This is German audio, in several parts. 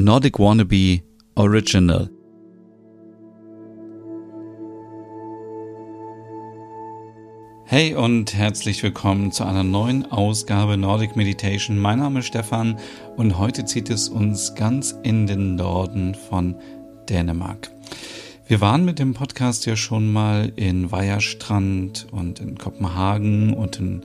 Nordic Wannabe Original. Hey und herzlich willkommen zu einer neuen Ausgabe Nordic Meditation. Mein Name ist Stefan und heute zieht es uns ganz in den Norden von Dänemark. Wir waren mit dem Podcast ja schon mal in Weiherstrand und in Kopenhagen und in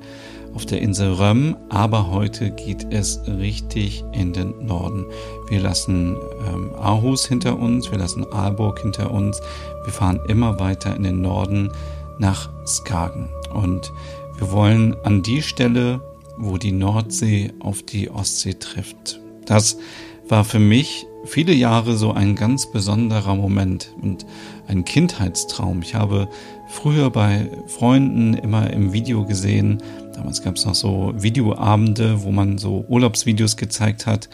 auf der Insel Röm, aber heute geht es richtig in den Norden. Wir lassen ähm, Aarhus hinter uns, wir lassen Aalborg hinter uns, wir fahren immer weiter in den Norden nach Skagen und wir wollen an die Stelle, wo die Nordsee auf die Ostsee trifft. Das war für mich viele Jahre so ein ganz besonderer Moment und ein Kindheitstraum. Ich habe früher bei Freunden immer im Video gesehen, damals gab es noch so Videoabende, wo man so Urlaubsvideos gezeigt hat.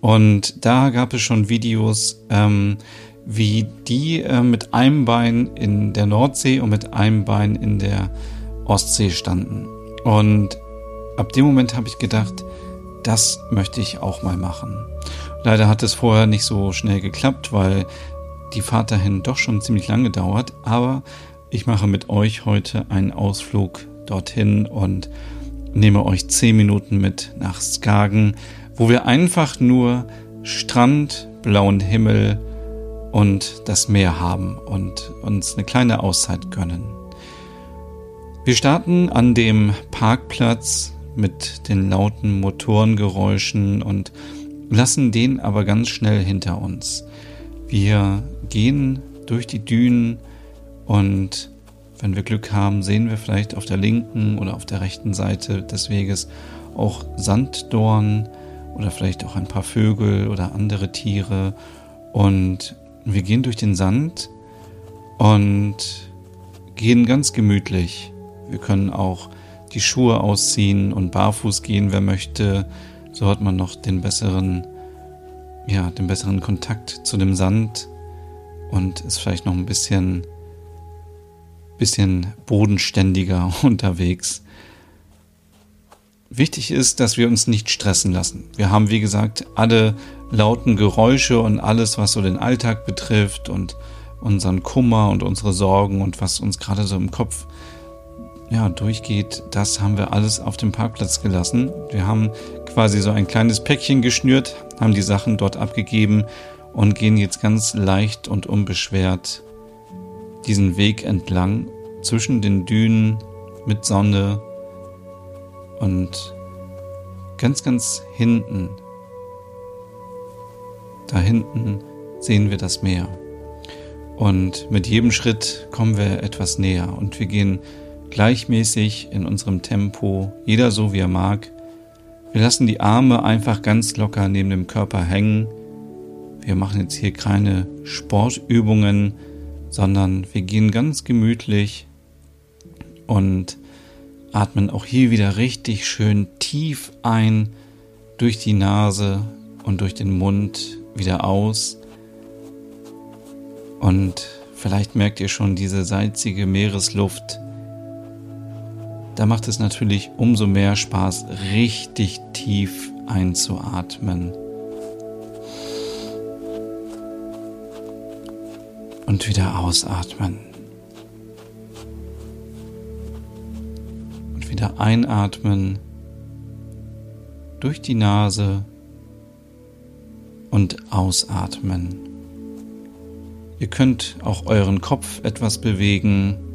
Und da gab es schon Videos, ähm, wie die äh, mit einem Bein in der Nordsee und mit einem Bein in der Ostsee standen. Und ab dem Moment habe ich gedacht, das möchte ich auch mal machen. Leider hat es vorher nicht so schnell geklappt, weil die Fahrt dahin doch schon ziemlich lange dauert. Aber ich mache mit euch heute einen Ausflug dorthin und nehme euch zehn Minuten mit nach Skagen, wo wir einfach nur Strand, blauen Himmel und das Meer haben und uns eine kleine Auszeit gönnen. Wir starten an dem Parkplatz mit den lauten Motorengeräuschen und lassen den aber ganz schnell hinter uns. Wir gehen durch die Dünen und wenn wir Glück haben, sehen wir vielleicht auf der linken oder auf der rechten Seite des Weges auch Sanddorn oder vielleicht auch ein paar Vögel oder andere Tiere. Und wir gehen durch den Sand und gehen ganz gemütlich. Wir können auch die Schuhe ausziehen und barfuß gehen, wer möchte. So hat man noch den besseren, ja, den besseren Kontakt zu dem Sand und ist vielleicht noch ein bisschen, bisschen bodenständiger unterwegs. Wichtig ist, dass wir uns nicht stressen lassen. Wir haben, wie gesagt, alle lauten Geräusche und alles, was so den Alltag betrifft und unseren Kummer und unsere Sorgen und was uns gerade so im Kopf ja, durchgeht, das haben wir alles auf dem Parkplatz gelassen. Wir haben quasi so ein kleines Päckchen geschnürt, haben die Sachen dort abgegeben und gehen jetzt ganz leicht und unbeschwert diesen Weg entlang zwischen den Dünen mit Sonne und ganz, ganz hinten, da hinten sehen wir das Meer. Und mit jedem Schritt kommen wir etwas näher und wir gehen gleichmäßig in unserem Tempo, jeder so wie er mag. Wir lassen die Arme einfach ganz locker neben dem Körper hängen. Wir machen jetzt hier keine Sportübungen, sondern wir gehen ganz gemütlich und atmen auch hier wieder richtig schön tief ein durch die Nase und durch den Mund wieder aus. Und vielleicht merkt ihr schon diese salzige Meeresluft, da macht es natürlich umso mehr Spaß, richtig tief einzuatmen. Und wieder ausatmen. Und wieder einatmen durch die Nase und ausatmen. Ihr könnt auch euren Kopf etwas bewegen,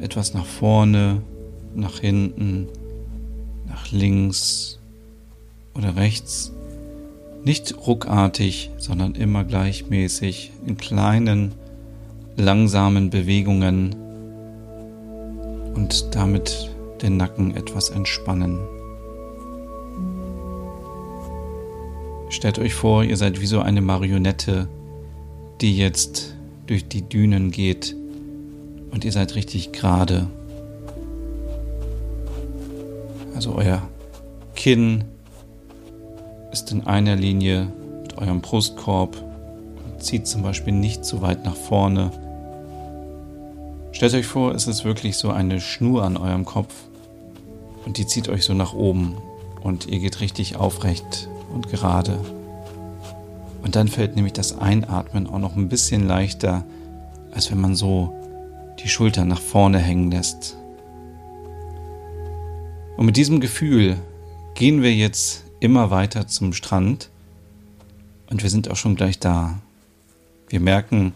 etwas nach vorne nach hinten, nach links oder rechts. Nicht ruckartig, sondern immer gleichmäßig in kleinen, langsamen Bewegungen und damit den Nacken etwas entspannen. Stellt euch vor, ihr seid wie so eine Marionette, die jetzt durch die Dünen geht und ihr seid richtig gerade also euer Kinn ist in einer Linie mit eurem Brustkorb und zieht zum Beispiel nicht zu weit nach vorne. Stellt euch vor, es ist wirklich so eine Schnur an eurem Kopf und die zieht euch so nach oben und ihr geht richtig aufrecht und gerade. Und dann fällt nämlich das Einatmen auch noch ein bisschen leichter, als wenn man so die Schultern nach vorne hängen lässt. Und mit diesem Gefühl gehen wir jetzt immer weiter zum Strand und wir sind auch schon gleich da. Wir merken,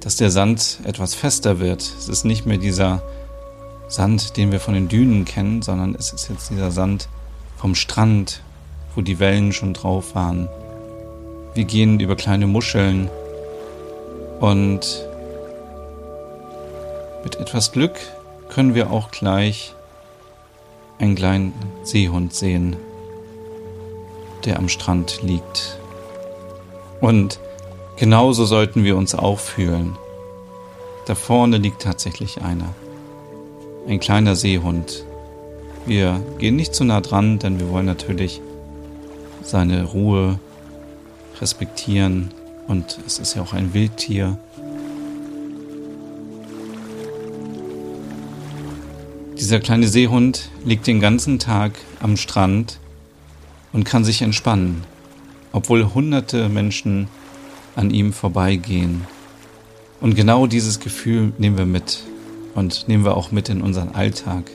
dass der Sand etwas fester wird. Es ist nicht mehr dieser Sand, den wir von den Dünen kennen, sondern es ist jetzt dieser Sand vom Strand, wo die Wellen schon drauf waren. Wir gehen über kleine Muscheln und mit etwas Glück können wir auch gleich einen kleinen Seehund sehen, der am Strand liegt. Und genauso sollten wir uns auch fühlen. Da vorne liegt tatsächlich einer. Ein kleiner Seehund. Wir gehen nicht zu nah dran, denn wir wollen natürlich seine Ruhe respektieren und es ist ja auch ein Wildtier. Dieser kleine Seehund liegt den ganzen Tag am Strand und kann sich entspannen, obwohl hunderte Menschen an ihm vorbeigehen. Und genau dieses Gefühl nehmen wir mit und nehmen wir auch mit in unseren Alltag.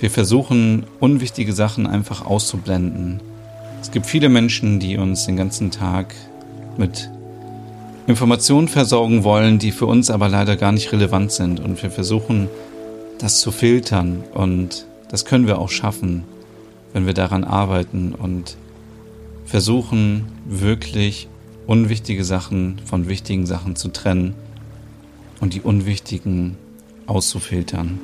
Wir versuchen, unwichtige Sachen einfach auszublenden. Es gibt viele Menschen, die uns den ganzen Tag mit Informationen versorgen wollen, die für uns aber leider gar nicht relevant sind. Und wir versuchen, das zu filtern. Und das können wir auch schaffen, wenn wir daran arbeiten und versuchen, wirklich unwichtige Sachen von wichtigen Sachen zu trennen und die unwichtigen auszufiltern.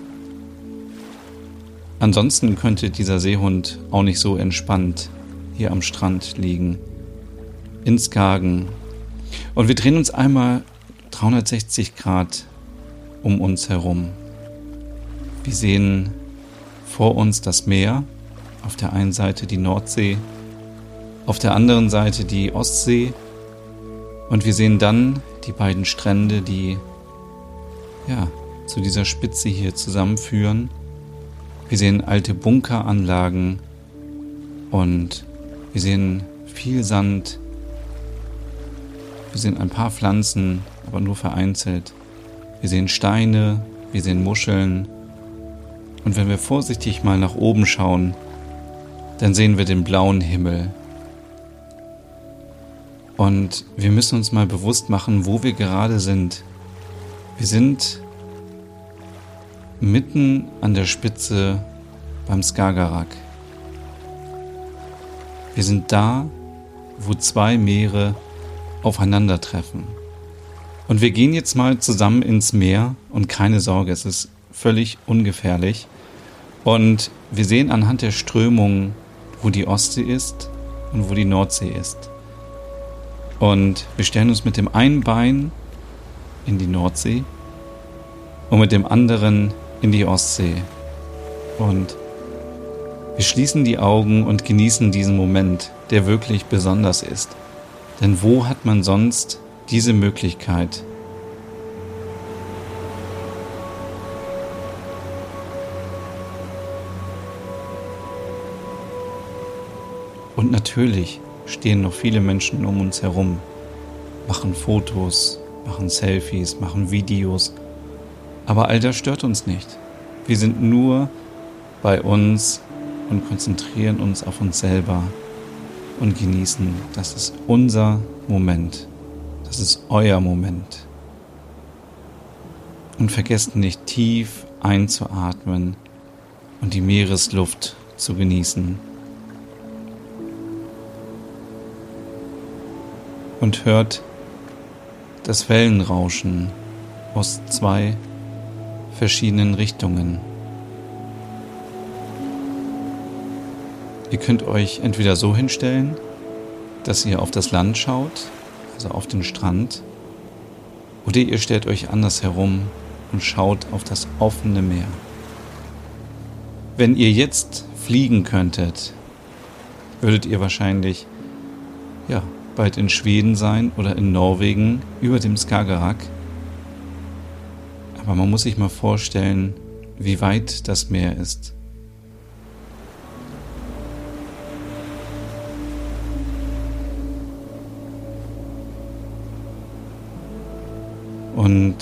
Ansonsten könnte dieser Seehund auch nicht so entspannt hier am Strand liegen, ins Skagen. Und wir drehen uns einmal 360 Grad um uns herum. Wir sehen vor uns das Meer, auf der einen Seite die Nordsee, auf der anderen Seite die Ostsee und wir sehen dann die beiden Strände, die ja, zu dieser Spitze hier zusammenführen. Wir sehen alte Bunkeranlagen und wir sehen viel Sand. Wir sehen ein paar Pflanzen, aber nur vereinzelt. Wir sehen Steine, wir sehen Muscheln. Und wenn wir vorsichtig mal nach oben schauen, dann sehen wir den blauen Himmel. Und wir müssen uns mal bewusst machen, wo wir gerade sind. Wir sind mitten an der Spitze beim Skagerrak. Wir sind da, wo zwei Meere aufeinandertreffen. Und wir gehen jetzt mal zusammen ins Meer und keine Sorge, es ist völlig ungefährlich. Und wir sehen anhand der Strömung, wo die Ostsee ist und wo die Nordsee ist. Und wir stellen uns mit dem einen Bein in die Nordsee und mit dem anderen in die Ostsee. Und wir schließen die Augen und genießen diesen Moment, der wirklich besonders ist. Denn wo hat man sonst diese Möglichkeit? Und natürlich stehen noch viele Menschen um uns herum, machen Fotos, machen Selfies, machen Videos aber all das stört uns nicht. Wir sind nur bei uns und konzentrieren uns auf uns selber und genießen. Das ist unser Moment. Das ist euer Moment. Und vergesst nicht tief einzuatmen und die Meeresluft zu genießen. Und hört das Wellenrauschen aus zwei verschiedenen Richtungen. Ihr könnt euch entweder so hinstellen, dass ihr auf das Land schaut, also auf den Strand, oder ihr stellt euch anders herum und schaut auf das offene Meer. Wenn ihr jetzt fliegen könntet, würdet ihr wahrscheinlich ja, bald in Schweden sein oder in Norwegen über dem Skagerrak. Aber man muss sich mal vorstellen, wie weit das Meer ist. Und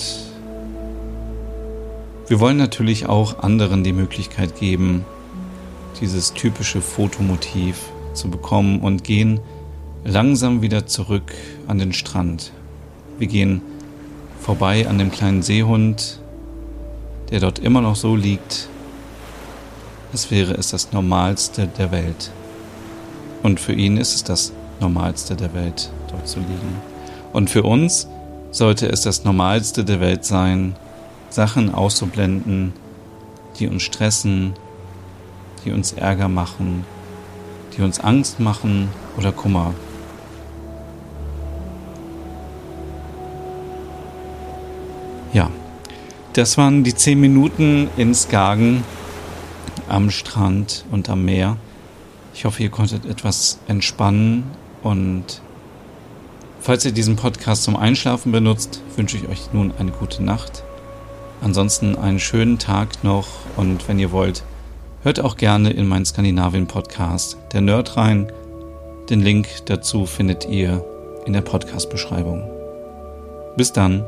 wir wollen natürlich auch anderen die Möglichkeit geben, dieses typische Fotomotiv zu bekommen und gehen langsam wieder zurück an den Strand. Wir gehen vorbei an dem kleinen Seehund, der dort immer noch so liegt, als wäre es das Normalste der Welt. Und für ihn ist es das Normalste der Welt, dort zu liegen. Und für uns sollte es das Normalste der Welt sein, Sachen auszublenden, die uns stressen, die uns Ärger machen, die uns Angst machen oder Kummer. Das waren die zehn Minuten in Skagen am Strand und am Meer. Ich hoffe, ihr konntet etwas entspannen und falls ihr diesen Podcast zum Einschlafen benutzt, wünsche ich euch nun eine gute Nacht. Ansonsten einen schönen Tag noch und wenn ihr wollt, hört auch gerne in meinen Skandinavien-Podcast, der Nerd rein. Den Link dazu findet ihr in der Podcast-Beschreibung. Bis dann.